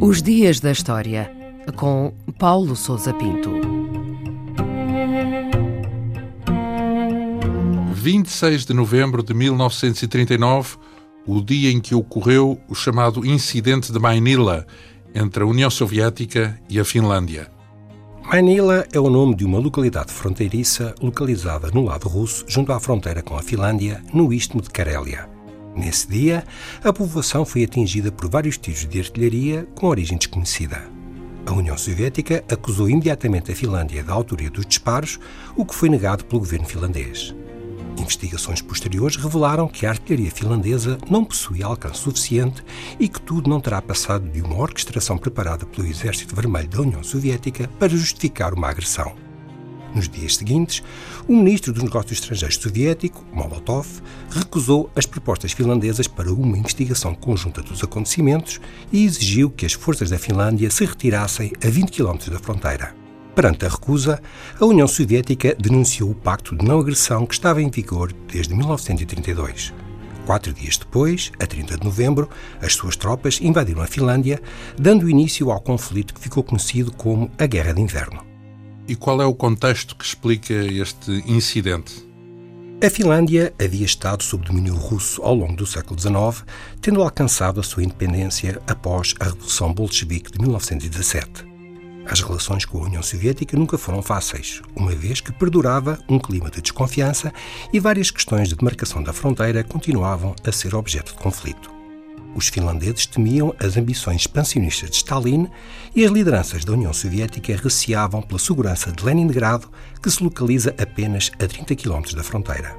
Os Dias da História, com Paulo Souza Pinto. 26 de novembro de 1939, o dia em que ocorreu o chamado Incidente de Manila entre a União Soviética e a Finlândia. Manila é o nome de uma localidade fronteiriça localizada no lado russo, junto à fronteira com a Finlândia, no istmo de Karélia. Nesse dia, a povoação foi atingida por vários tiros de artilharia com origem desconhecida. A União Soviética acusou imediatamente a Finlândia da autoria dos disparos, o que foi negado pelo governo finlandês. Investigações posteriores revelaram que a artilharia finlandesa não possuía alcance suficiente e que tudo não terá passado de uma orquestração preparada pelo Exército Vermelho da União Soviética para justificar uma agressão. Nos dias seguintes, o ministro dos Negócios Estrangeiros soviético, Molotov, recusou as propostas finlandesas para uma investigação conjunta dos acontecimentos e exigiu que as forças da Finlândia se retirassem a 20 km da fronteira. Perante a recusa, a União Soviética denunciou o pacto de não agressão que estava em vigor desde 1932. Quatro dias depois, a 30 de novembro, as suas tropas invadiram a Finlândia, dando início ao conflito que ficou conhecido como a Guerra de Inverno. E qual é o contexto que explica este incidente? A Finlândia havia estado sob domínio russo ao longo do século XIX, tendo alcançado a sua independência após a Revolução Bolchevique de 1917. As relações com a União Soviética nunca foram fáceis, uma vez que perdurava um clima de desconfiança e várias questões de demarcação da fronteira continuavam a ser objeto de conflito. Os finlandeses temiam as ambições expansionistas de Stalin e as lideranças da União Soviética receavam pela segurança de Leningrado, que se localiza apenas a 30 km da fronteira.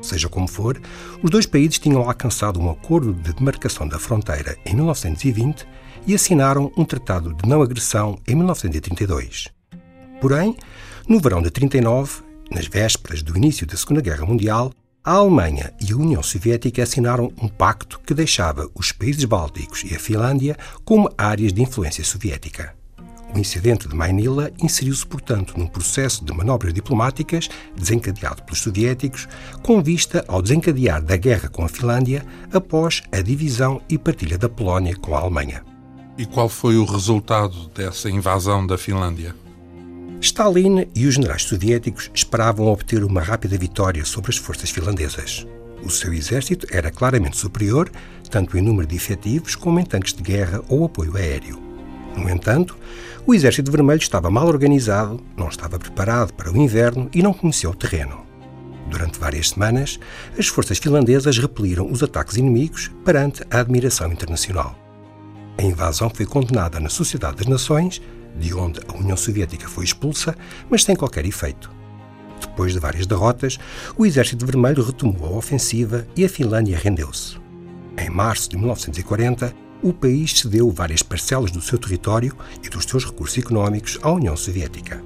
Seja como for, os dois países tinham alcançado um acordo de demarcação da fronteira em 1920 e assinaram um tratado de não agressão em 1932. Porém, no verão de 39, nas vésperas do início da Segunda Guerra Mundial, a Alemanha e a União Soviética assinaram um pacto que deixava os países bálticos e a Finlândia como áreas de influência soviética. O incidente de Manila inseriu-se, portanto, num processo de manobras diplomáticas desencadeado pelos soviéticos, com vista ao desencadear da guerra com a Finlândia após a divisão e partilha da Polónia com a Alemanha. E qual foi o resultado dessa invasão da Finlândia? Stalin e os generais soviéticos esperavam obter uma rápida vitória sobre as forças finlandesas. O seu exército era claramente superior, tanto em número de efetivos como em tanques de guerra ou apoio aéreo. No entanto, o Exército Vermelho estava mal organizado, não estava preparado para o inverno e não conhecia o terreno. Durante várias semanas, as forças finlandesas repeliram os ataques inimigos perante a admiração internacional. A invasão foi condenada na Sociedade das Nações de onde a União Soviética foi expulsa, mas sem qualquer efeito. Depois de várias derrotas, o Exército Vermelho retomou a ofensiva e a Finlândia rendeu-se. Em março de 1940, o país cedeu várias parcelas do seu território e dos seus recursos económicos à União Soviética.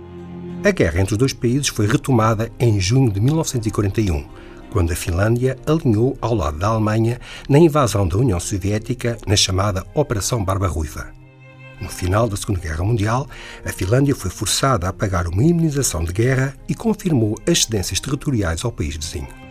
A guerra entre os dois países foi retomada em junho de 1941, quando a Finlândia alinhou ao lado da Alemanha na invasão da União Soviética na chamada Operação Barba Ruiva. No final da Segunda Guerra Mundial, a Finlândia foi forçada a pagar uma imunização de guerra e confirmou as cedências territoriais ao país vizinho.